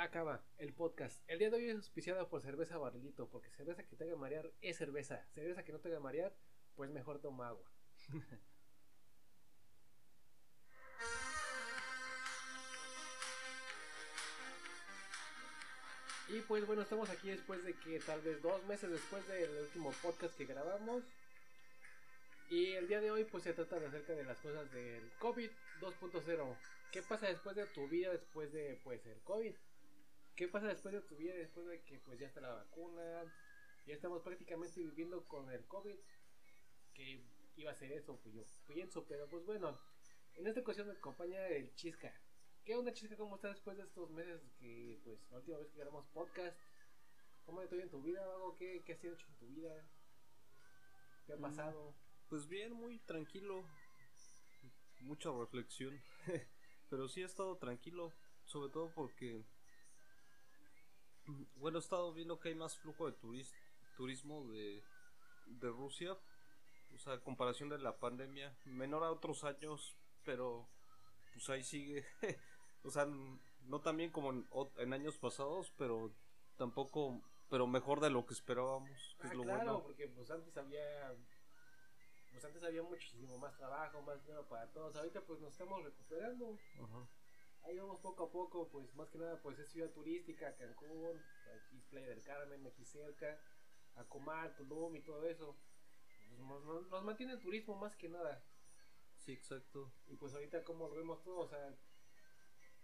La Cava, el podcast. El día de hoy es auspiciado por cerveza barrilito, porque cerveza que te haga marear es cerveza. Cerveza que no te haga marear, pues mejor toma agua. y pues bueno, estamos aquí después de que tal vez dos meses después del último podcast que grabamos. Y el día de hoy pues se trata de acerca de las cosas del COVID 2.0. ¿Qué pasa después de tu vida después de pues el COVID? ¿Qué pasa después de tu vida después de que pues ya está la vacuna? Ya estamos prácticamente viviendo con el COVID. Que iba a ser eso, pues yo pienso, pero pues bueno. En esta ocasión me acompaña el Chisca. ¿Qué onda Chisca? ¿Cómo estás después de estos meses que pues la última vez que grabamos podcast? ¿Cómo te en tu vida o ¿Qué, ¿Qué has hecho en tu vida? ¿Qué ha Mm. pasado? Pues bien, muy tranquilo. Mucha reflexión. Pero sí he estado tranquilo. Sobre todo porque. Bueno, he estado viendo que hay más flujo de turis- turismo de, de Rusia. O sea, a comparación de la pandemia. Menor a otros años. Pero. Pues ahí sigue. o sea, no tan bien como en, en años pasados. Pero tampoco. Pero mejor de lo que esperábamos. Que Ah, es lo claro, bueno. porque pues antes había pues antes había muchísimo más trabajo, más dinero para todos. Ahorita pues nos estamos recuperando. Ajá. Ahí vamos poco a poco, pues más que nada pues es ciudad turística, Cancún, aquí es Playa del Carmen, aquí cerca, Acomar, Tulum y todo eso. Pues, nos, mantiene el turismo más que nada. Sí, exacto. Y pues ahorita como lo vemos todo, o sea,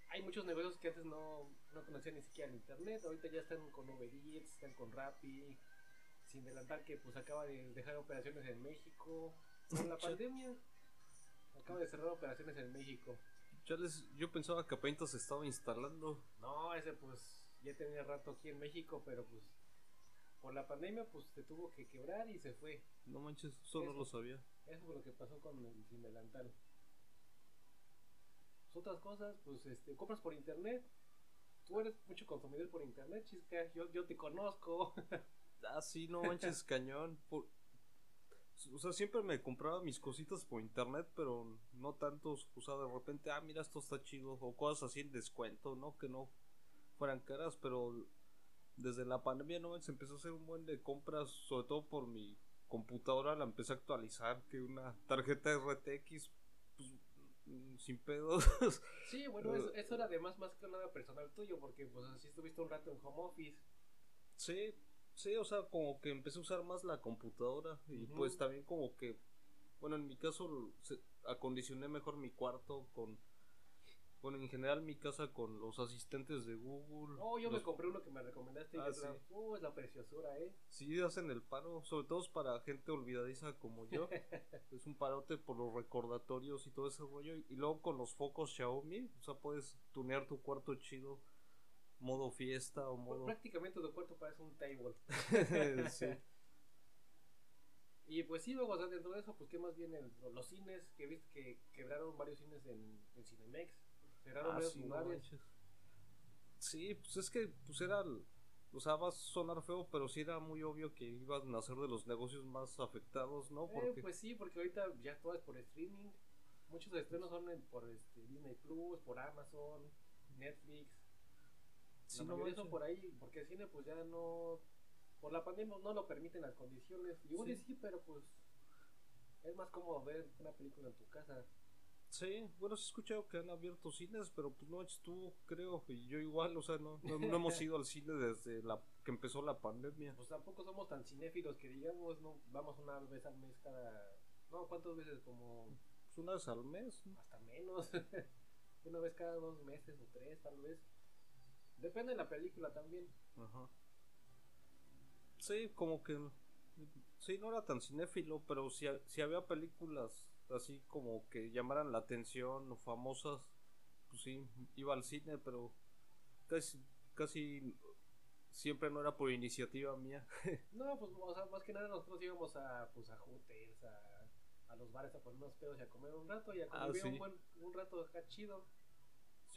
hay muchos negocios que antes no, no conocían ni siquiera el internet, ahorita ya están con Uber Eats, están con Rappi, sin adelantar que pues acaba de dejar operaciones en México, con la pandemia, acaba de cerrar operaciones en México. Ya les, yo pensaba que apenas se estaba instalando. No, ese pues ya tenía rato aquí en México, pero pues por la pandemia pues se tuvo que quebrar y se fue. No manches, eso no Eso. lo sabía. Eso fue lo que pasó con el sin delantal. Pues, otras cosas, pues este, compras por internet. Tú eres mucho consumidor por internet, chisca. Yo, yo te conozco. Ah, sí, no manches, cañón. Por- O sea, siempre me compraba mis cositas por internet, pero no tantos. O sea, de repente, ah, mira, esto está chido. O cosas así en descuento, ¿no? Que no fueran caras, pero desde la pandemia no se empezó a hacer un buen de compras, sobre todo por mi computadora. La empecé a actualizar, que una tarjeta RTX, pues, mm, sin pedos. sí, bueno, eso, eso era además más que nada personal tuyo, porque pues así estuviste un rato en home office. Sí, sí, o sea, como que empecé a usar más la computadora y pues también como que, bueno, en mi caso se- acondicioné mejor mi cuarto con, bueno, en general mi casa con los asistentes de Google. Oh, yo los- me compré uno que me recomendaste y Ah, es, la, sí. oh, es la preciosura, eh. Sí, hacen el paro, sobre todo es para gente olvidadiza como yo. es un parote por los recordatorios y todo ese rollo. Y luego con los focos Xiaomi, o sea, puedes tunear tu cuarto chido, modo fiesta o modo... prácticamente tu cuarto parece un table. sí. Y pues sí, luego, o sea, dentro de eso, pues qué más viene los cines, que viste que quebraron varios cines en, en Cinemex, cerraron Ah, varios sí, lugares. Sí, pues es que pues era, o sea, va a sonar feo, pero sí era muy obvio que iban a ser de los negocios más afectados, ¿no? Eh, Porque pues sí, porque ahorita ya todo es por streaming. Muchos estrenos son por este, Disney Plus, por Amazon, Netflix. Sí, no mayoría son por ahí, porque el cine pues ya no, por la pandemia no lo permiten las condiciones. Y Sí. sí, pero pues es más cómodo ver una película en tu casa. Sí, bueno, sí he escuchado que han abierto cines, pero pues no estuvo, creo, y yo igual, o sea, no, no, no hemos ido al cine desde la que empezó la pandemia. Pues tampoco somos tan cinéfilos que digamos, no vamos una vez al mes cada... No, ¿cuántas veces? Como Pues una vez al mes, ¿no? hasta menos. una vez cada dos meses o tres tal vez. Depende de la película también. Ajá. Sí, como que. Sí, no era tan cinéfilo, pero si, si había películas así como que llamaran la atención o famosas, pues sí, iba al cine, pero casi, casi siempre no era por iniciativa mía. No, pues o sea, más que nada nosotros íbamos a pues a hooters, a, a los bares a poner unos pedos y a comer un rato y a Ah, convivir sí. un buen un rato acá chido.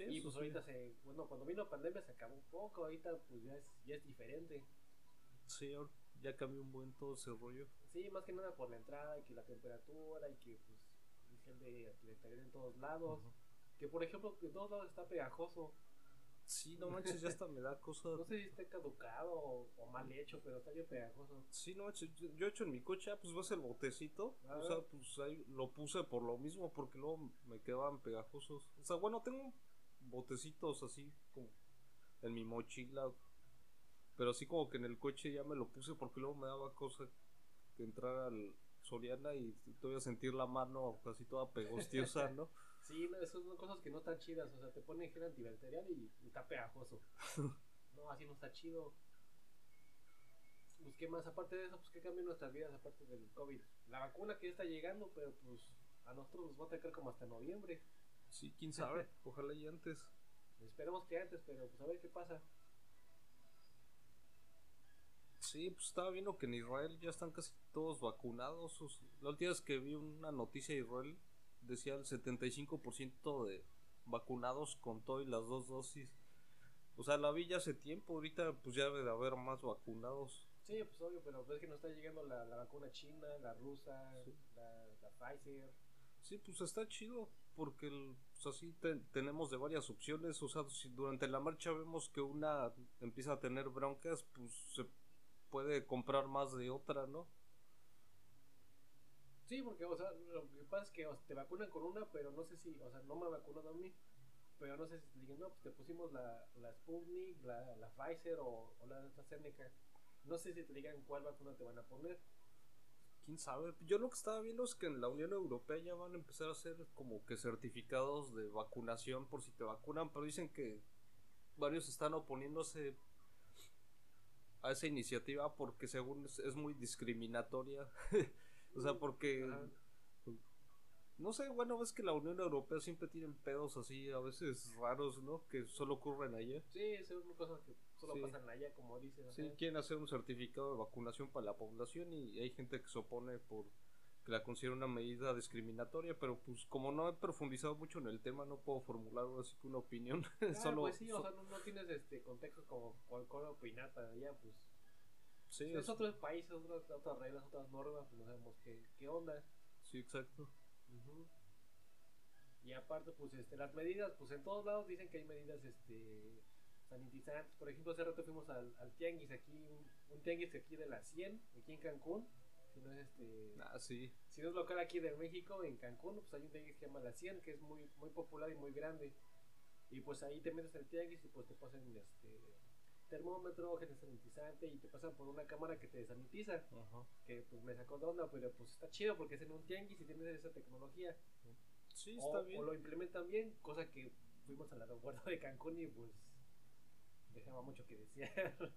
Sí, y pues sí. ahorita se, bueno, cuando vino la pandemia se acabó un poco, ahorita pues ya es, ya es diferente. Sí, ya cambió un buen todo ese rollo. Sí, más que nada por la entrada y que la temperatura y que pues de antibacterial en todos lados. Ajá. Que por ejemplo, que en todos lados está pegajoso. Sí, no manches, ya hasta me da cosa. No sé si está caducado o, o mal hecho, pero está bien pegajoso. Sí, no manches, yo, yo he hecho en mi coche, ah, pues ves el botecito. Ah. O sea, pues ahí lo puse por lo mismo, porque luego me quedaban pegajosos. O sea, bueno, tengo botecitos así como en mi mochila. Pero así como que en el coche ya me lo puse porque luego me daba cosa de entrar al Soriana y todavía sentir la mano casi toda pegostiosa, ¿no? Sí, esas son cosas que no están chidas. O sea, te ponen gel antibacterial y, y está pegajoso. no, así no está chido. Pues, ¿qué más? Aparte de eso, pues, ¿qué cambió en nuestras vidas aparte del COVID? La vacuna que ya está llegando, pero pues a nosotros nos va a atacar como hasta noviembre. Sí, quién sabe, ojalá y antes. Esperemos que antes, pero pues a ver qué pasa. Sí, pues estaba viendo que en Israel ya están casi todos vacunados. La última vez que vi una noticia de Israel decía el 75% de vacunados con todo y las dos dosis. O sea, la vi ya hace tiempo, ahorita pues ya debe de haber más vacunados. Sí, pues obvio, pero ves que nos está llegando la, la vacuna china, la rusa, Sí. la, la Pfizer. Sí, pues está chido, porque pues así te- tenemos de varias opciones. O sea, si durante la marcha vemos que una empieza a tener broncas, pues se puede comprar más de otra, ¿no? Sí, porque, o sea, lo que pasa es que o te vacunan con una, pero no sé si, o sea, no me ha vacunado a mí. Pero no sé si te digan, no, pues te pusimos la, la Sputnik, la, la Pfizer o, o la AstraZeneca. No sé si te digan cuál vacuna te van a poner. Quién sabe. Yo lo que estaba viendo es que en la Unión Europea ya van a empezar a hacer como que certificados de vacunación por si te vacunan, pero dicen que varios están oponiéndose a esa iniciativa porque según es, muy discriminatoria. o sea, porque no sé, bueno, ves que la Unión Europea siempre tienen pedos así a veces raros, ¿no? Que solo ocurren allá. Sí, es una cosa que solo Sí. pasan allá, como dices. ajá. Sí, quieren hacer un certificado de vacunación para la población y hay gente que se opone por que la considera una medida discriminatoria, pero pues como no he profundizado mucho en el tema, no puedo formular así que una opinión. Ah, Solo, pues sí, o so- sea, no, no tienes este contexto como cual cual opinar para allá, pues. sí, es es- otros países, otras, otras reglas, otras normas, pues no sabemos qué, qué onda. sí, exacto. Ujú. Y aparte, pues este, las medidas, pues en todos lados dicen que hay medidas este, sanitizantes. Por ejemplo, hace rato fuimos al, al tianguis aquí, un, un tianguis aquí de la 100, aquí en Cancún. Si no es este. Ah, sí. Si no es local aquí de México, en Cancún, pues hay un tianguis que se llama La 100, que es muy, muy popular y muy grande. Y pues ahí te metes al tianguis y pues te pasan este termómetro, gel sanitizante y te pasan por una cámara que te desanitiza. Ajá. Que pues me sacó de onda, pero pues está chido porque es en un tianguis y tienes esa tecnología. Sí, O, está bien. o lo implementan bien, cosa que fuimos al aeropuerto de Cancún y pues dejaba mucho que desear.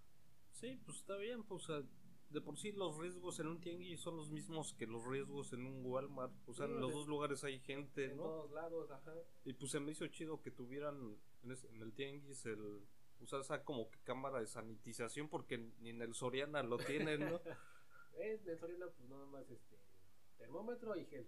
Sí, pues está bien, pues o sea, de por sí los riesgos en un tianguis son los mismos que los riesgos en un Walmart. O sea, Sí, en o los sea, dos lugares hay gente, en ¿no? todos lados, ajá. Y pues se me hizo chido que tuvieran en, ese- en el tianguis el usar esa como que cámara de sanitización porque ni en el Soriana lo tienen, ¿no? En el Soriana pues nada más este termómetro y gel.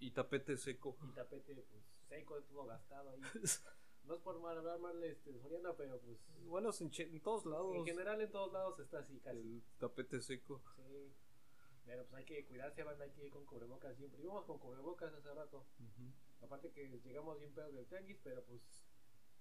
y tapete seco. Y tapete pues seco, todo gastado ahí. No es por mal hablar mal este Soriana, pero pues Bueno, en, che- en todos lados en general en todos lados está así casi. el tapete seco. Sí. Pero pues hay que cuidarse, banda, hay que ir con cubrebocas siempre. Íbamos con cubrebocas hace rato. Aparte que llegamos bien pedos del tianguis, pero pues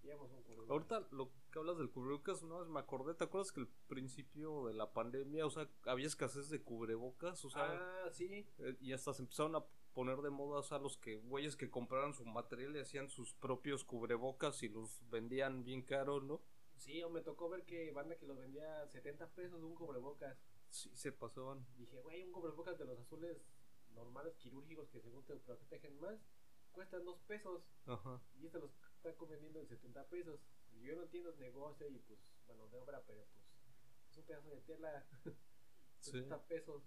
íbamos con cubrebocas. Ahorita lo que hablas del cubrebocas, no me acordé, ¿te acuerdas que al principio de la pandemia, o sea, había escasez de cubrebocas? O sea, ah, sí. eh, y hasta se empezaron a poner de moda, sea, los que güeyes que compraran su material y hacían sus propios cubrebocas y los vendían bien caro, ¿no? Sí, o me tocó ver que banda que los vendía a 70 pesos un cubrebocas. Sí, se pasaban. Dije, güey, un cubrebocas de los azules normales quirúrgicos que según te protegen más, cuestan 2 pesos. Ajá. Y este los están vendiendo en 70 pesos. Y yo no entiendo el negocio y pues, bueno, de obra, pero pues es un pedazo de tela. Sí. 70 pesos.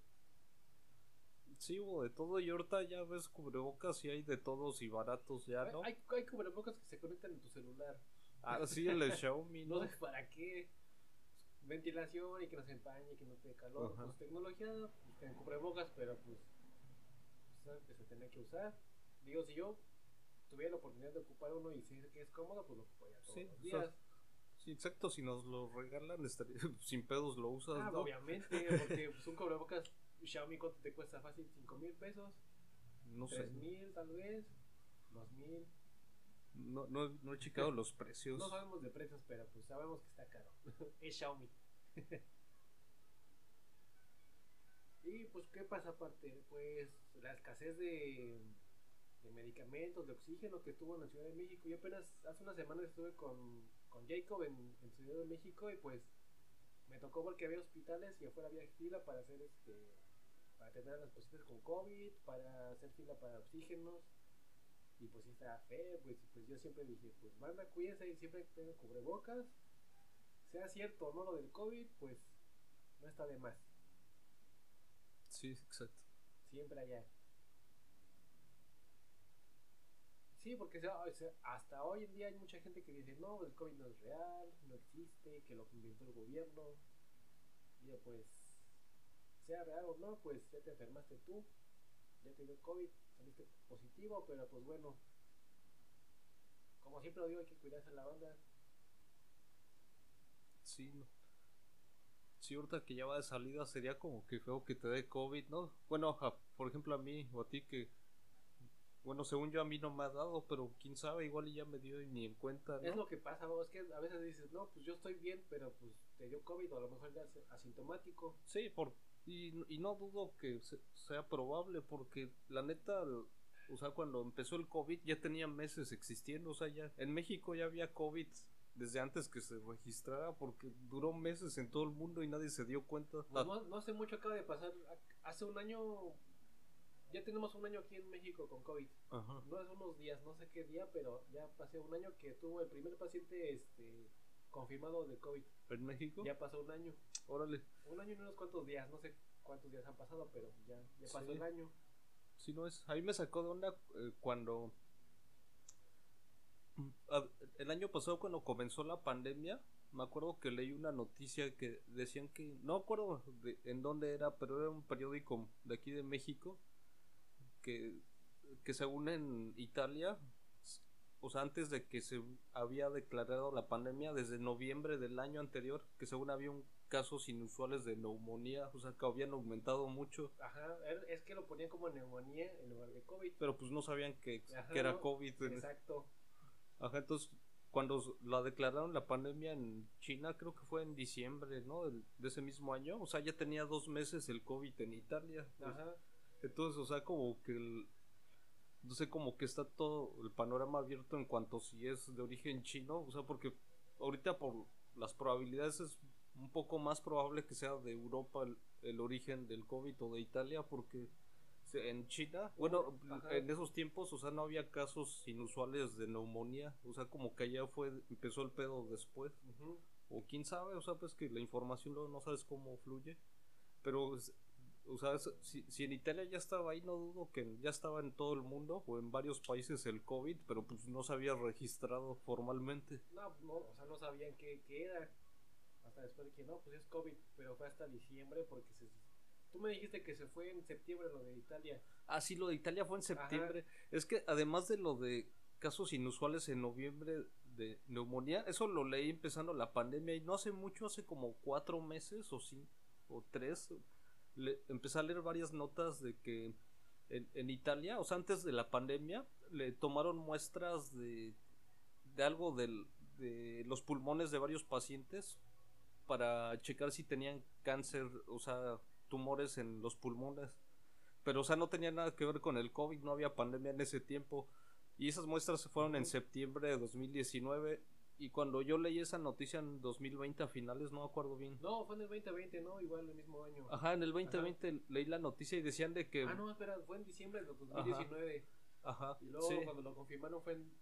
Sí, hubo de todo y ahorita ya ves cubrebocas y hay de todos y baratos ya, ¿no? hay, hay cubrebocas que se conectan en tu celular. Ah, sí, el Xiaomi, No ¿no? sé para qué. Ventilación y que no se empañe, que no te dé calor. Ajá. Pues tecnología, pues cubrebocas, pero pues, pues sabes que se tiene que usar. Digo, si yo tuviera la oportunidad de ocupar uno y sé que es cómodo, pues lo ocuparía todos Sí, los o sea, días. Sí, exacto, si nos lo regalan, estaría, sin pedos lo usas, Ah, ¿no? obviamente, porque pues, un cubrebocas Xiaomi, ¿cuánto te cuesta? Fácil, 5 mil pesos, No sé. 3 mil tal vez, 2 mil. No, no, no he checado los precios. No sabemos de precios, pero pues sabemos que está caro. es Xiaomi. y pues, ¿qué pasa aparte? Pues la escasez de, de medicamentos, de oxígeno que estuvo en la Ciudad de México. Yo apenas hace unas semanas estuve con, con Jacob en, en Ciudad de México y pues me tocó porque había hospitales y afuera había fila para hacer este para atender a las pacientes con COVID, para hacer fila para oxígenos. Y pues sí está feo, pues, pues yo siempre dije, pues manda, cuídense y siempre tengan cubrebocas. Sea cierto o no lo del COVID, pues no está de más. Sí, exacto. Siempre allá. Sí, porque hasta hoy en día hay mucha gente que dice, no, el COVID no es real, no existe, que lo inventó el gobierno. Y yo, pues, sea real o no, pues ya te enfermaste tú, ya te dio COVID, saliste positivo, pero pues bueno, como siempre lo digo, hay que cuidarse a la banda. Sí, no. Sí, ahorita que ya va de salida sería como que feo que te dé COVID, ¿no? Bueno, por ejemplo a mí o a ti que bueno, según yo a mí no me ha dado, pero quién sabe, igual ya me dio y ni en cuenta. Es lo que pasa, es que a veces dices, no, pues yo estoy bien, pero pues te dio COVID o a lo mejor ya es asintomático. Sí, por, y, y no dudo que sea probable, porque la neta, o sea, cuando empezó el COVID ya tenía meses existiendo, o sea, ya en México ya había COVID desde antes que se registrara, porque duró meses en todo el mundo y nadie se dio cuenta. Pues no, no hace mucho acaba de pasar, hace un año ya tenemos un año aquí en México con COVID. No es unos días, no sé qué día, pero ya pasé un año que tuvo el primer paciente este confirmado de COVID. ¿En México? Ya pasó un año. Órale. Un año y unos cuantos días, no sé cuántos días han pasado, pero ya, ya pasó el año. Sí, no es. A mí me sacó de onda eh, cuando. Mm, el año pasado, cuando comenzó la pandemia, me acuerdo que leí una noticia que decían que. No acuerdo en dónde era, pero era un periódico de aquí de México. Que, que según en Italia o sea, antes de que se había declarado la pandemia, desde noviembre del año anterior, que según había un casos inusuales de neumonía, o sea, que habían aumentado mucho. Ajá, es que lo ponían como neumonía en lugar de COVID. Pero pues no sabían que, que era COVID. Exacto. Ajá, entonces cuando la declararon la pandemia en China, creo que fue en diciembre, ¿no? de ese mismo año, o sea, ya tenía dos meses el COVID en Italia. Ajá. Entonces, o sea, como que el, no sé, como que está todo el panorama abierto en cuanto si es de origen chino, o sea, porque ahorita por las probabilidades es un poco más probable que sea de Europa el, origen del COVID o de Italia, porque en China, bueno, en esos tiempos, o sea, no había casos inusuales de neumonía, o sea, como que allá fue, empezó el pedo después, o quién sabe, o sea, pues que la información no sabes cómo fluye, pero o sea, si, si, en Italia ya estaba ahí, no dudo que ya estaba en todo el mundo o en varios países el COVID, pero pues no se había registrado formalmente. No, no o sea, no sabían qué, qué era. Hasta después de que no, pues es COVID, pero fue hasta diciembre porque se... Tú me dijiste que se fue en septiembre lo de Italia. Ah, sí, lo de Italia fue en septiembre. Es que además de lo de casos inusuales en noviembre de neumonía, eso lo leí empezando la pandemia y no hace mucho, hace como cuatro meses o sí, o tres, le, empecé a leer varias notas de que en, Italia, o sea, antes de la pandemia, le tomaron muestras de, de algo del, de los pulmones de varios pacientes para checar si tenían cáncer, o sea, tumores en los pulmones. Pero, o sea, no tenía nada que ver con el COVID, no había pandemia en ese tiempo. Y esas muestras se fueron en septiembre de 2019 y cuando yo leí esa noticia en 2020 a finales, no me acuerdo bien. No, fue en el 2020, ¿no? Igual el mismo año. Ajá, en el 2020 leí la noticia y decían de que... Ah, no, espera, fue en diciembre del 2019. Ajá. Y luego cuando lo confirmaron fue en,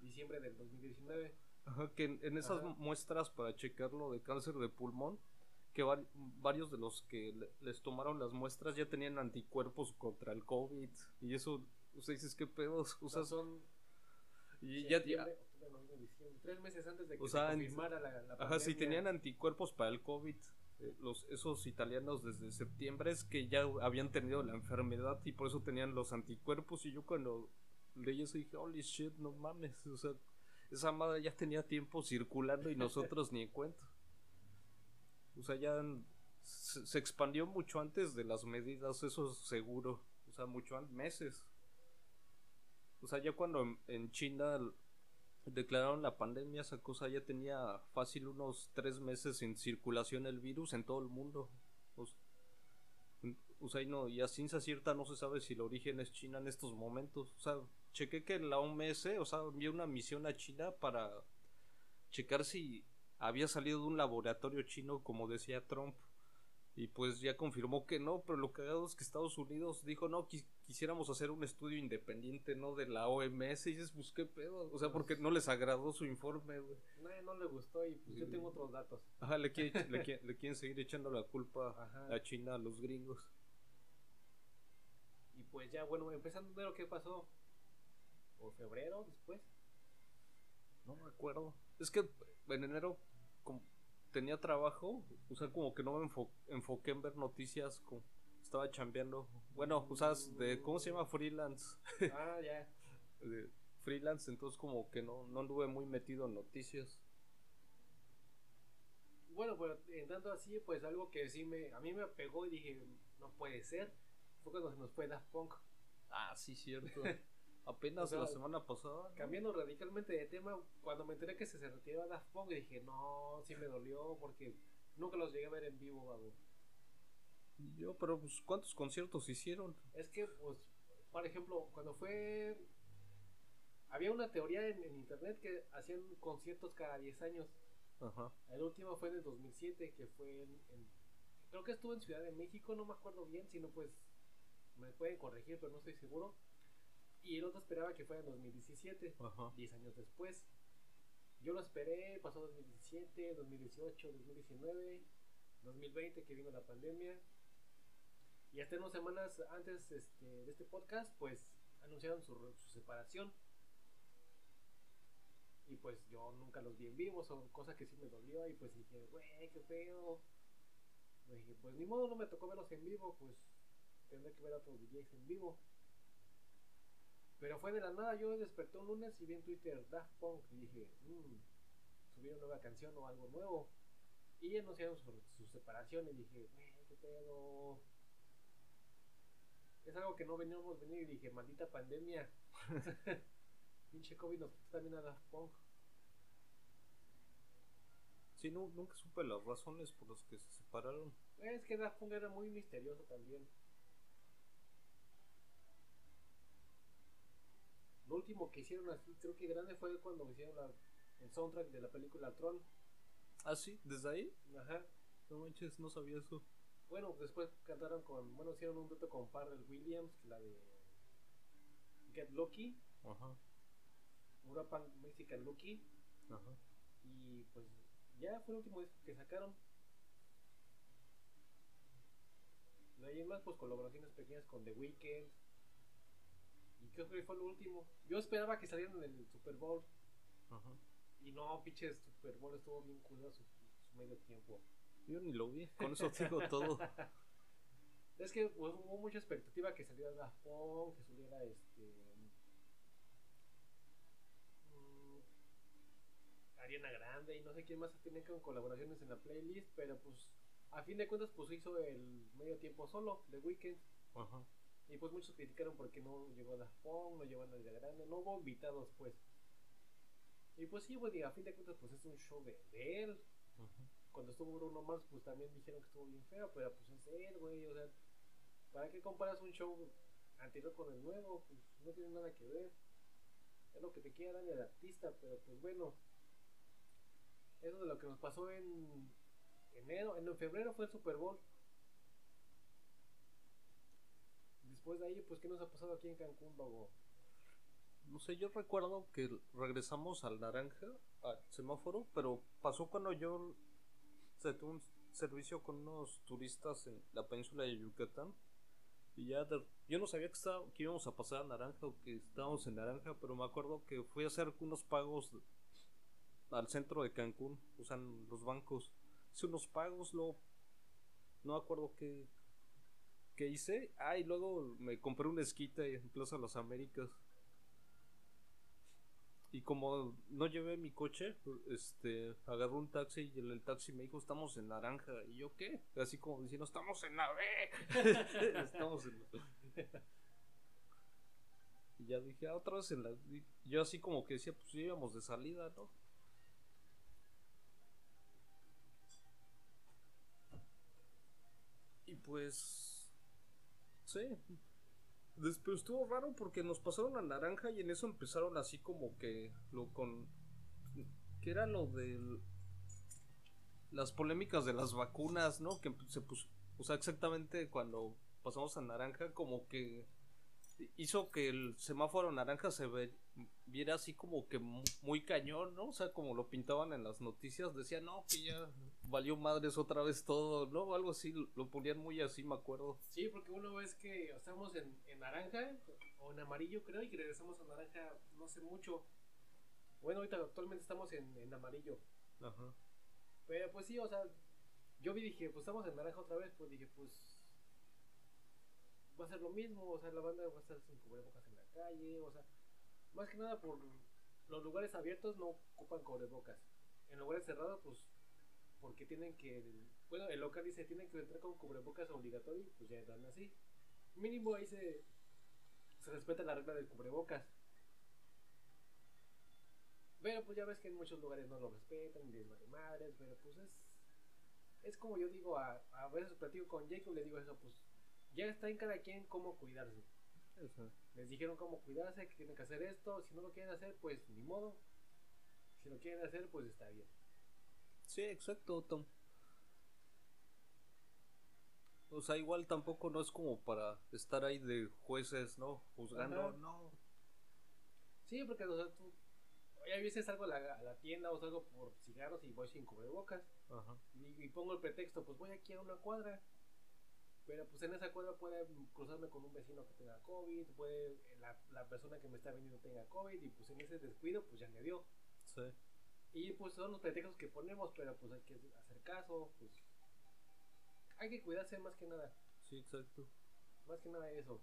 diciembre del 2019. Ajá, que en, esas muestras para checarlo de cáncer de pulmón, que varios de los que les tomaron las muestras ya tenían anticuerpos contra el COVID. Y eso, usted dices, ¿qué pedos? O sea, son... Y ya, ya, tres meses antes de que se confirmara la, la Ajá, si tenían anticuerpos para el COVID, eh, los, esos italianos desde septiembre es que ya habían tenido la enfermedad y por eso tenían los anticuerpos y yo cuando leí eso dije, holy shit, no mames, o sea, esa madre ya tenía tiempo circulando y nosotros ni en cuenta. O sea, ya se, expandió mucho antes de las medidas, eso es seguro. O sea, mucho antes, meses. O sea, ya cuando en China declararon la pandemia, esa cosa ya tenía fácil unos tres meses en circulación el virus en todo el mundo. O, sea, y, no, y a ciencia cierta no se sabe si el origen es China en estos momentos. O sea, chequé que la OMS, o sea, envió una misión a China para checar si había salido de un laboratorio chino, como decía Trump. Y pues ya confirmó que no, pero lo cagado es que Estados Unidos dijo, no, quisiéramos hacer un estudio independiente, ¿no? De la OMS. Y dices, pues qué pedo. O sea, porque no les agradó su informe, güey. No, no le gustó y pues yo tengo otros datos. Ajá, le, le, quieren seguir echando la culpa a China, a los gringos. Y pues ya, bueno, empezando de lo que pasó. ¿O febrero después? No me acuerdo. Es que en enero como tenía trabajo, o sea, como que no me enfoqué en ver noticias, como estaba chambeando. Bueno, usas de, ¿cómo se llama? Freelance. Ah, ya. freelance, entonces como que no, no anduve muy metido en noticias. Bueno, pues tanto así, pues algo que sí me, a mí me pegó y dije, no puede ser, fue cuando se nos fue Daft Punk. Ah, sí, cierto. Apenas la semana pasada. Cambiando radicalmente de tema, cuando me enteré que se, se retiraba Daft Punk, dije, no, sí me dolió porque nunca los llegué a ver en vivo, bago. Yo, pero pues, ¿cuántos conciertos hicieron? Es que, pues, por ejemplo, cuando fue. Había una teoría en, internet que hacían conciertos cada 10 años. Ajá. El último fue en el 2007, que fue en, Creo que estuvo en Ciudad de México, no me acuerdo bien, si no, pues. Me pueden corregir, pero no estoy seguro. Y el otro esperaba que fuera en 2017, 10 años después. Yo lo esperé, pasó 2017, 2018, 2019, 2020 que vino la pandemia. Y hasta unas semanas antes este, de este podcast, pues anunciaron su, separación. Y pues yo nunca los vi en vivo, son cosas que sí me dolió. Y pues dije, güey, qué feo. dije, pues ni modo, no me tocó verlos en vivo, pues tendré que ver a otros DJs en vivo. Pero fue de la nada, yo desperté un lunes y vi en Twitter Daft Punk y dije, mmm, subieron nueva canción o algo nuevo. Y anunciaron su, su separación y dije, qué pedo. Es algo que no veníamos venir y dije, maldita pandemia. Pinche COVID nos también a Daft Punk. Sí, no, nunca supe las razones por las que se separaron. Es que Daft Punk era muy misterioso también. Lo último que hicieron así, creo que grande fue cuando hicieron el soundtrack de la película Tron. Ah, sí, desde ahí. Ajá. No manches, no sabía eso. Bueno, después cantaron con, bueno, hicieron un dueto con Pharrell Williams, la de Get Lucky. Ajá. Urapan Mexican Lucky. Ajá. Y pues ya fue el último disco que sacaron. De ahí más, pues colaboraciones pequeñas con The Weeknd. Y creo que fue el último. Yo esperaba que salieran en el Super Bowl. Ajá. Y no, pinche Super Bowl estuvo bien curioso su, su medio tiempo. Yo ni lo vi, con eso digo todo. Es que pues, hubo mucha expectativa que saliera la Pong, que saliera este. Mm, Ariana Grande y no sé quién más tiene con colaboraciones en la playlist, pero pues a fin de cuentas pues hizo el medio tiempo solo, The Weeknd. Ajá. Y pues muchos criticaron porque no llegó a Pong, no llegó a Ariana Grande, no hubo invitados pues. Y pues sí, pues a fin de cuentas pues es un show de, de él. Cuando estuvo Bruno Mars, pues también dijeron que estuvo bien feo, pero pues es él, güey, o sea, ¿para qué comparas un show anterior con el nuevo? Pues no tiene nada que ver. Es lo que te quiera dar el artista, pero pues bueno, eso de lo que nos pasó en enero, en febrero fue el Super Bowl. Después de ahí, pues, ¿qué nos ha pasado aquí en Cancún, Bobo? No sé, yo recuerdo que regresamos al naranja, al semáforo, pero pasó cuando yo se tuvo un servicio con unos turistas en la península de Yucatán. Y ya yo no sabía que, estaba, que íbamos a pasar a naranja o que estábamos en naranja, pero me acuerdo que fui a hacer unos pagos al centro de Cancún, usan los bancos. Hice unos pagos, luego no me acuerdo qué, qué hice. Ah, y luego me compré un esquite en Plaza Las Américas. Y como no llevé mi coche, este, agarré un taxi y el, taxi me dijo, estamos en naranja. Y yo, ¿qué? Así como diciendo, estamos en la B. estamos en Y ya dije, ah, otra vez en la. Yo así como que decía, pues íbamos de salida, ¿no? Y pues. Sí. Después estuvo raro porque nos pasaron a naranja y en eso empezaron así como que lo con. que era lo del. Las polémicas de las vacunas, ¿no? Que se puso. O sea, exactamente cuando pasamos a naranja, como que hizo que el semáforo naranja se ve, viera así como que mu- muy cañón, ¿no? O sea, como lo pintaban en las noticias, decían, no, que ya valió madres otra vez todo, ¿no? O algo así, lo ponían muy así, me acuerdo. Sí, porque uno vez que estamos en, en naranja o en amarillo, creo, y que regresamos a naranja no hace mucho. Bueno, ahorita actualmente estamos en, en amarillo. Ajá. Pero pues sí, o sea, yo vi dije, pues estamos en naranja otra vez, pues dije, pues va a ser lo mismo, o sea, la banda va a estar sin cubrebocas en la calle, o sea, más que nada por los lugares abiertos no ocupan cubrebocas. En lugares cerrados, pues, porque tienen que, bueno, el local dice, tienen que entrar con cubrebocas obligatorio, pues ya entran así. Mínimo ahí se, se respeta la regla del cubrebocas. Pero pues ya ves que en muchos lugares no lo respetan, les vale madres, pero pues es. Es como yo digo, a, a veces platico con Jacob, le digo eso, pues ya está en cada quien cómo cuidarse. Les dijeron cómo cuidarse, que tienen que hacer esto, si no lo quieren hacer, pues ni modo. Si lo quieren hacer, pues está bien. Sí, exacto, Tom. O sea, igual tampoco no es como para estar ahí de jueces, ¿no? Juzgando, Ajá. no. Sí, porque o sea, tú ya veces salgo a la, a la tienda o salgo por cigarros y voy sin cubrebocas. Ajá. Y, y pongo el pretexto, pues voy aquí a una cuadra. Pero pues en esa cuadra puede cruzarme con un vecino que tenga COVID, puede la, la persona que me está vendiendo tenga COVID y pues en ese descuido pues ya me dio. Sí. Y pues son los pretextos que ponemos, pero pues hay que hacer caso, pues hay que cuidarse más que nada, Sí, exacto. más que nada eso.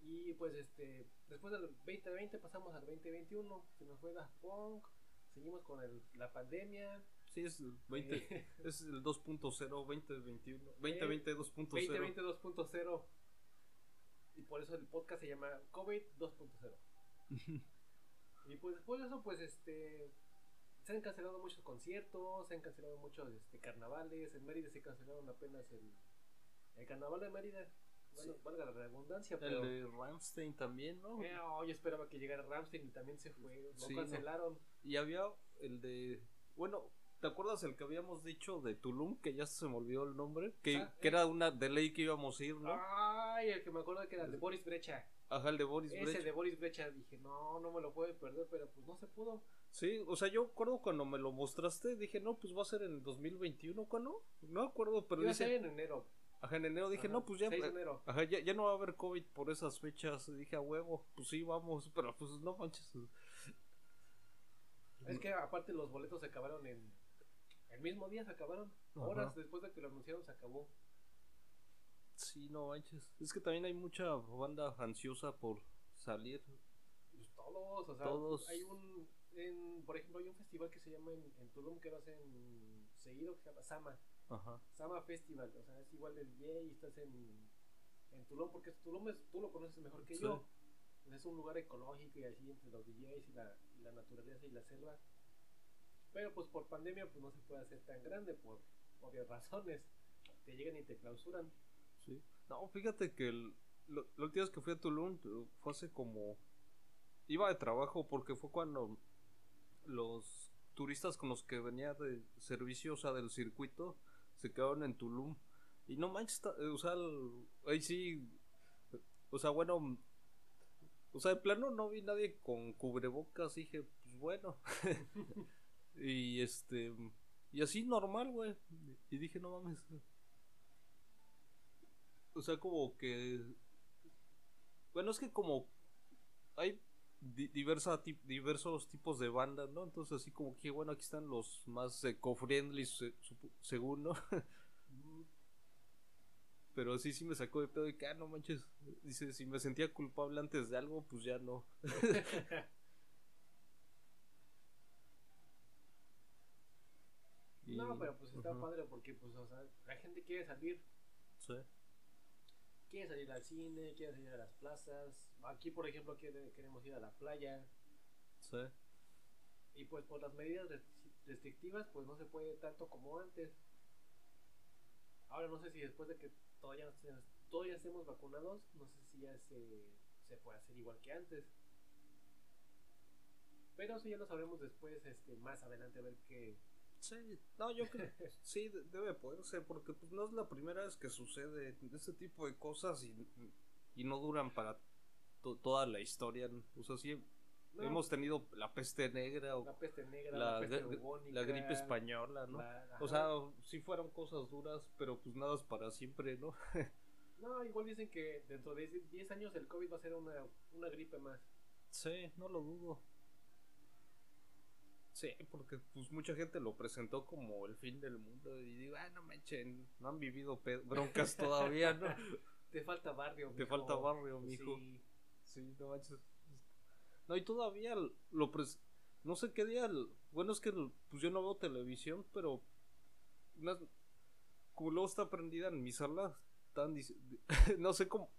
Y pues este, después del 2020 pasamos al 2021, se nos fue Daft Punk, seguimos con el, la pandemia, Sí, es el 20, Eh. es el 2.0, 2021, 2020 2.0. 2020 2.0 y por eso el podcast se llama COVID 2.0. y pues después de eso pues este se han cancelado muchos conciertos, se han cancelado muchos este, carnavales, en Mérida se cancelaron apenas el, el carnaval de Mérida. Bueno, Sí. valga la redundancia, El pero de Ramstein también, ¿no? Eh, oh, yo esperaba que llegara Ramstein y también se fue, lo Sí, no. cancelaron. Y había el de. Bueno, ¿te acuerdas el que habíamos dicho de Tulum? Que ya se me olvidó el nombre. Que, Ah, que eh. era una de ley que íbamos a ir, ¿no? Ay, el que me acuerdo que era el de Boris Brecha. Ajá, el de Boris Ese de Boris Brecha dije, no, no me lo puedo perder, pero pues no se pudo. Sí, o sea, yo acuerdo cuando me lo mostraste, dije, no, pues va a ser en 2021, ¿cuándo? No acuerdo, pero Iba a dice, ser en enero. ajá, en enero dije, Ajá, no, pues ya, 6 de enero. ajá, ya, ya no va a haber COVID por esas fechas. Dije, a huevo, pues sí, vamos, pero pues no manches. Es que aparte los boletos se acabaron en. El mismo día se acabaron. Ajá. Horas después de que lo anunciaron se acabó. Sí, no manches. Es que también hay mucha banda ansiosa por salir. Pues todos, o sea, Todos. hay un. En, por ejemplo, hay un festival que se llama en, en Tulum que lo hacen seguido que se llama Sama. Ajá. Sama Festival. O sea, es igual del DJ y estás en, en Tulum porque Tulum es, tú lo conoces mejor que Sí. yo. Es un lugar ecológico y así entre los DJs y la, y la naturaleza y la selva. Pero pues por pandemia pues no se puede hacer tan grande por obvias razones. Te llegan y te clausuran. Sí. No, fíjate que el, lo, la última vez que fui a Tulum eh, fue hace como... Iba de trabajo porque fue cuando los turistas con los que venía de servicio, o sea, del circuito, se quedaron en Tulum. Y no manches, eh, o sea, ahí sí... O sea, bueno... O sea, de plano no vi nadie con cubrebocas, dije, pues bueno. y este... Y así normal, güey. Y dije, no mames. O sea, como que. Bueno, es que como. Hay di- diversa, diversos tipos de bandas, ¿no? Entonces, así como que, bueno, aquí están los más eco-friendly, según, ¿no? Pero sí, sí me sacó de pedo de que, ah, no manches. Dice, si me sentía culpable antes de algo, pues ya no. Y- No, pero pues está padre porque pues o sea, la gente quiere salir, Sí. Quieren salir al cine, quieren salir a las plazas. Aquí, por ejemplo, quiere- queremos ir a la playa. Sí. Y pues por las medidas restri- restrictivas, pues no se puede tanto como antes. Ahora no sé si después de que todavía, todavía estemos vacunados, no sé si ya se, se puede hacer igual que antes. Pero eso ya lo sabremos después, este, más adelante, a ver qué... Sí, no, yo creo que sí, de- debe poderse, porque pues no es la primera vez que sucede este tipo de cosas y, y no duran para to- toda la historia. O sea, sí, No, hemos tenido la peste negra o la peste negra, la, la, peste gri- bubónica, la gripe española, ¿no? la- O sea, sí fueron cosas duras, pero pues nada es para siempre, ¿no? No, igual dicen que dentro de 10 años el COVID va a ser una, una gripe más. Sí, no lo dudo. Sí, porque pues mucha gente lo presentó como el fin del mundo y digo, ah, no manchen, no han vivido broncas todavía, ¿no? Te falta barrio. Te mijo. falta barrio, mijo. sí. Sí, no manches. No, y todavía lo pres... No sé qué día... Bueno, es que pues yo no veo televisión, pero... unas- Como luego está prendida en mi sala, dic- no sé cómo...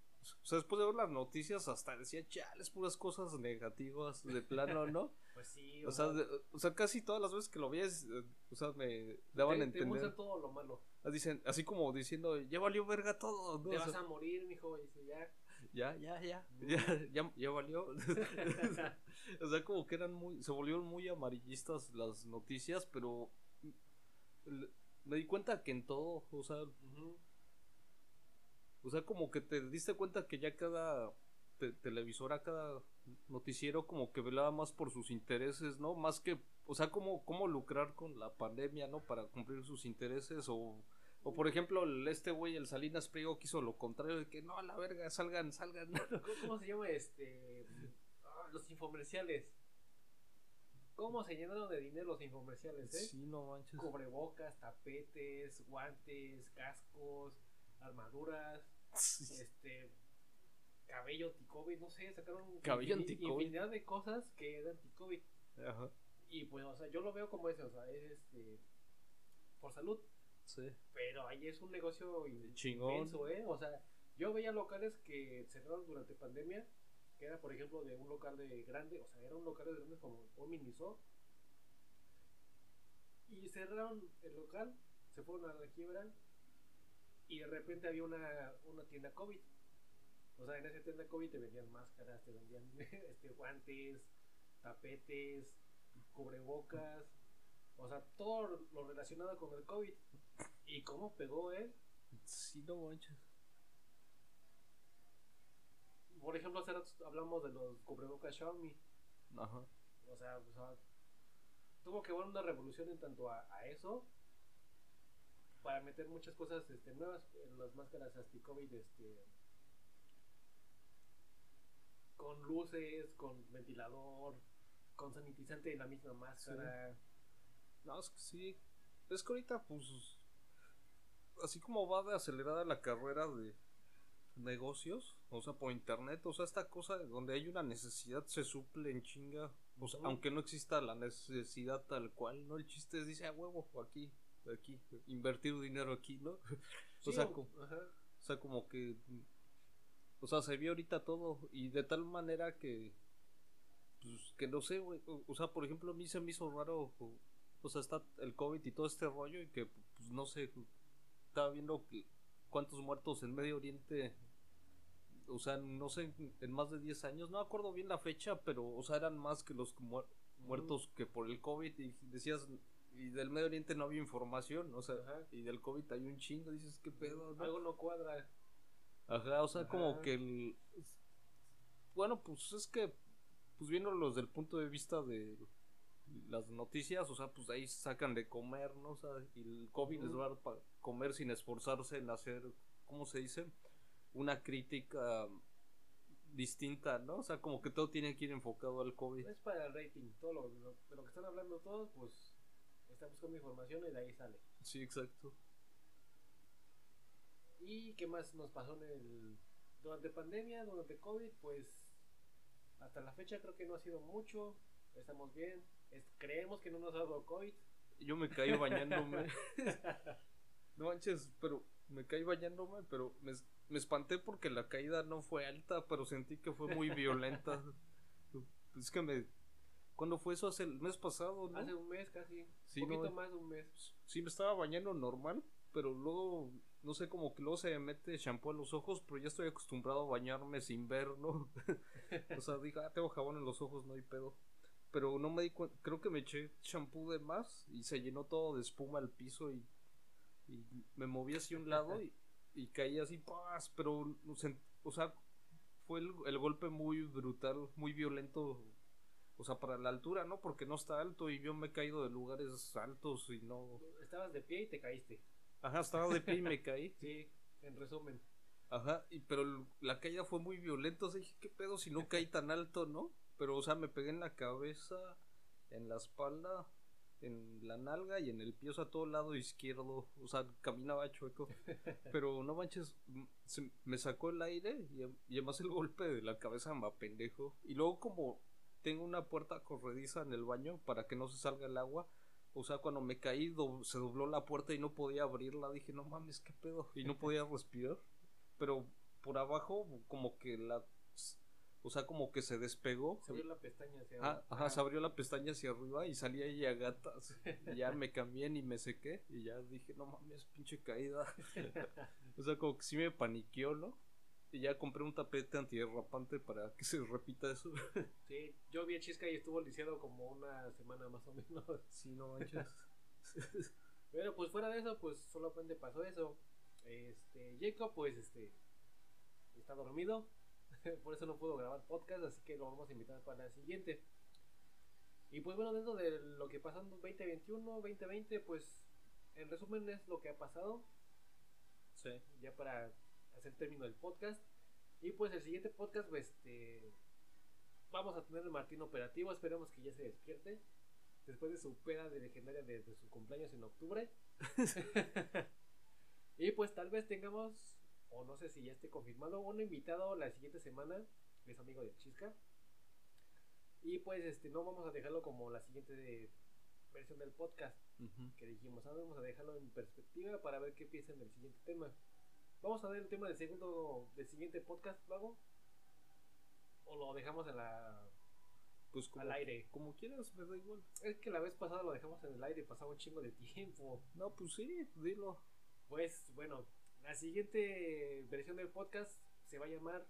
O sea, después de ver las noticias hasta decía, chales, puras cosas negativas de plano, ¿no? Pues sí, O sea, de- o sea, casi todas las veces que lo veías, eh, o sea, me daban te, a te entender. todo lo malo. Ah, Dicen, así como diciendo, ya valió verga todo, ¿no? Te O vas sea, a morir, mijo. Y dice, ya. ya, ya, ya, ya, ya, ya valió. o sea, como que eran muy, se volvieron muy amarillistas las noticias, pero me di cuenta que en todo, o sea, o sea, como que te diste cuenta que ya cada te- televisora, cada noticiero como que velaba más por sus intereses, ¿no? Más que, o sea, como cómo lucrar con la pandemia, ¿no? Para cumplir sus intereses o o por ejemplo, el- este güey, el Salinas Pliego, quiso lo contrario, de que no, a la verga, salgan, salgan. ¿Cómo, cómo se llama este? Ah, los infomerciales. ¿Cómo se llenaron de dinero los infomerciales, eh? Sí, no manches. Cubrebocas, tapetes, guantes, cascos, armaduras, Sí. este cabello anti-COVID, no sé, sacaron Cabello infin- infinidad de cosas que eran anti-COVID. Ajá. Y pues, o sea, yo lo veo como ese, o sea, es este por salud, Sí. pero ahí es un negocio in- Chingón. inmenso, ¿eh? O sea, yo veía locales que cerraron durante pandemia, que era, por ejemplo, de un local de grande, o sea, era un local de grande como un miniso, y cerraron el local, se fueron a la quiebra, y de repente había una, una tienda COVID. O sea, en esa tienda COVID te vendían máscaras, te vendían este, guantes, tapetes, cubrebocas, o sea, todo lo relacionado con el COVID. ¿Y cómo pegó, eh? Sí, no manches. Por ejemplo, hace rato hablamos de los cubrebocas Xiaomi. Ajá. O sea, o sea, tuvo que haber una revolución en tanto a, a eso para meter muchas cosas este, nuevas en las máscaras anti-COVID este, con luces, con ventilador, con sanitizante de la misma máscara. No, es que sí. Es que ahorita, pues. Así como va de acelerada la carrera de negocios, o sea, por internet, o sea, esta cosa donde hay una necesidad se suple en chinga. O sea, aunque no exista la necesidad tal cual, ¿no? El chiste es, dice, a huevo, aquí, aquí, invertir dinero aquí, ¿no? Sí, o sea, o- como, o sea, como que. O sea, se vio ahorita todo. Y de tal manera que. Pues que no sé, güey. O, o sea, por ejemplo, a mí se me hizo raro. O, o sea, está el COVID y todo este rollo. Y que, pues no sé. Estaba viendo que cuántos muertos en Medio Oriente. O sea, no sé, en más de 10 años. No acuerdo bien la fecha, pero, o sea, eran más que los muer- muertos que por el COVID. Y decías. Y del Medio Oriente no había información, o sea, Ajá. y del COVID hay un chingo, dices, ¿qué pedo? no? Algo no cuadra. Ajá, o sea, Ajá. como que el... Bueno, pues es que, pues viéndolos desde el punto de vista de las noticias, o sea, pues ahí sacan de comer, ¿no? O sea, y el COVID les va a dar para comer sin esforzarse en hacer, ¿cómo se dice? Una crítica distinta, ¿no? O sea, como que todo tiene que ir enfocado al COVID. Es para el rating. Todo lo, lo- lo que están hablando todos, pues están buscando información y de ahí sale. Sí, exacto. ¿Y qué más nos pasó en el durante pandemia, durante COVID? Pues hasta la fecha creo que no ha sido mucho. Estamos bien. Es- creemos que no nos ha dado COVID. Yo me caí bañándome. no manches, pero me caí bañándome, pero me, me espanté porque la caída no fue alta, pero sentí que fue muy violenta. es que me... ¿Cuándo fue eso? Hace el mes pasado, ¿no? Hace un mes casi. Sí, un poquito no, más de un mes. Sí, me estaba bañando normal, pero luego, no sé, como que luego se me mete shampoo a los ojos, pero ya estoy acostumbrado a bañarme sin ver, ¿no? o sea, dije, ah, tengo jabón en los ojos, no hay pedo. Pero no me di cuenta, creo que me eché shampoo de más y se llenó todo de espuma al piso y, y me moví hacia un lado y, y caí así, ¡paz! pero, o sea, fue el, el golpe muy brutal, muy violento o sea, para la altura, ¿no? Porque no está alto y yo me he caído de lugares altos y no. Estabas de pie y te caíste. Ajá, estaba de pie y me caí. sí, en resumen. Ajá, y pero la caída fue muy violenta, o sea, dije, ¿qué pedo si no caí tan alto, no? Pero, o sea, me pegué en la cabeza, en la espalda, en la nalga y en el pie, o sea, todo lado izquierdo, o sea, caminaba chueco. Pero no manches, se, me sacó el aire y, y además el golpe de la cabeza me pendejo. Y luego como tengo una puerta corrediza en el baño para que no se salga el agua. O sea, cuando me caí se dobló la puerta y no podía abrirla. Dije, no mames, qué pedo. Y no podía respirar. Pero por abajo, como que la. O sea, como que se despegó. Se abrió la pestaña hacia arriba. Ah, ajá, se abrió la pestaña hacia arriba y salía ella gatas. y ya me cambié y me sequé. Y ya dije, no mames, pinche caída. o sea, como que sí me paniqueó, ¿no? Y ya compré un tapete antiderrapante para que se repita eso. Sí, yo vi a Chisca y estuvo lisiado como una semana más o menos. Sí, no manches. Pero pues fuera de eso, pues solamente pasó eso. Este, Jacob, pues este, está dormido. Por eso no pudo grabar podcast, así que lo vamos a invitar para la siguiente. Y pues bueno, dentro de lo que pasó en 2021, 2020, pues en resumen es lo que ha pasado. Sí. Ya para hacer término del podcast. Y pues el siguiente podcast, pues, este, vamos a tener el Martín operativo. Esperemos que ya se despierte. Después de su peda de legendaria desde su cumpleaños en octubre. y pues tal vez tengamos, o no sé si ya esté confirmado, un invitado la siguiente semana. Es amigo de Chisca. Y pues este no vamos a dejarlo como la siguiente versión del podcast que dijimos. Ahora vamos a dejarlo en perspectiva para ver qué piensa en el siguiente tema. Vamos a ver el tema del segundo, del siguiente podcast, luego. O lo dejamos en la. Pues como, al aire. Como quieras, me da igual. Es que la vez pasada lo dejamos en el aire, pasaba un chingo de tiempo. No, pues sí, dilo. Pues bueno, la siguiente versión del podcast se va a llamar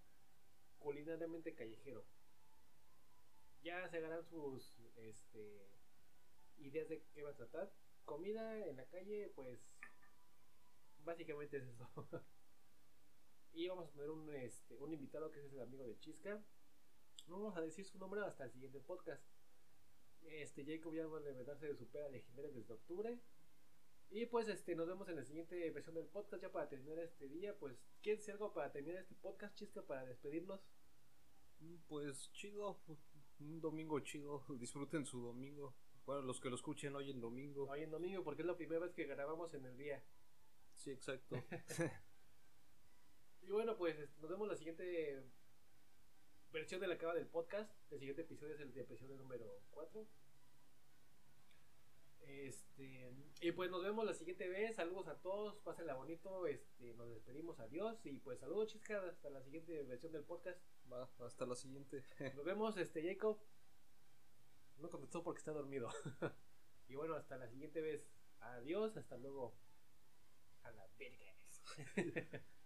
Culinariamente Callejero. Ya se harán sus este, ideas de qué va a tratar. Comida en la calle, pues básicamente es eso. vamos a tener un, este, un invitado que es el amigo de Chisca. No vamos a decir su nombre hasta el siguiente podcast. Este Jacob ya va a levantarse de su pera legendaria desde octubre. Y pues este nos vemos en la siguiente versión del podcast ya para terminar este día. Pues, ¿quieres decir algo para terminar este podcast, Chisca, para despedirnos? Mm, pues chido, un domingo chido, disfruten su domingo. Bueno, los que lo escuchen hoy en domingo. Hoy en domingo, porque es la primera vez que grabamos en el día. Sí, exacto. y bueno, pues nos vemos la siguiente versión de la cava del podcast. El siguiente episodio es el de episodio número 4. Este, y pues nos vemos la siguiente vez. Saludos a todos, pásenla bonito. Este, nos despedimos, adiós. Y pues saludos, chiscas, hasta la siguiente versión del podcast. Va, hasta la siguiente. nos vemos, este, Jacob. No contestó porque está dormido. y bueno, hasta la siguiente vez. Adiós, hasta luego. a la verga.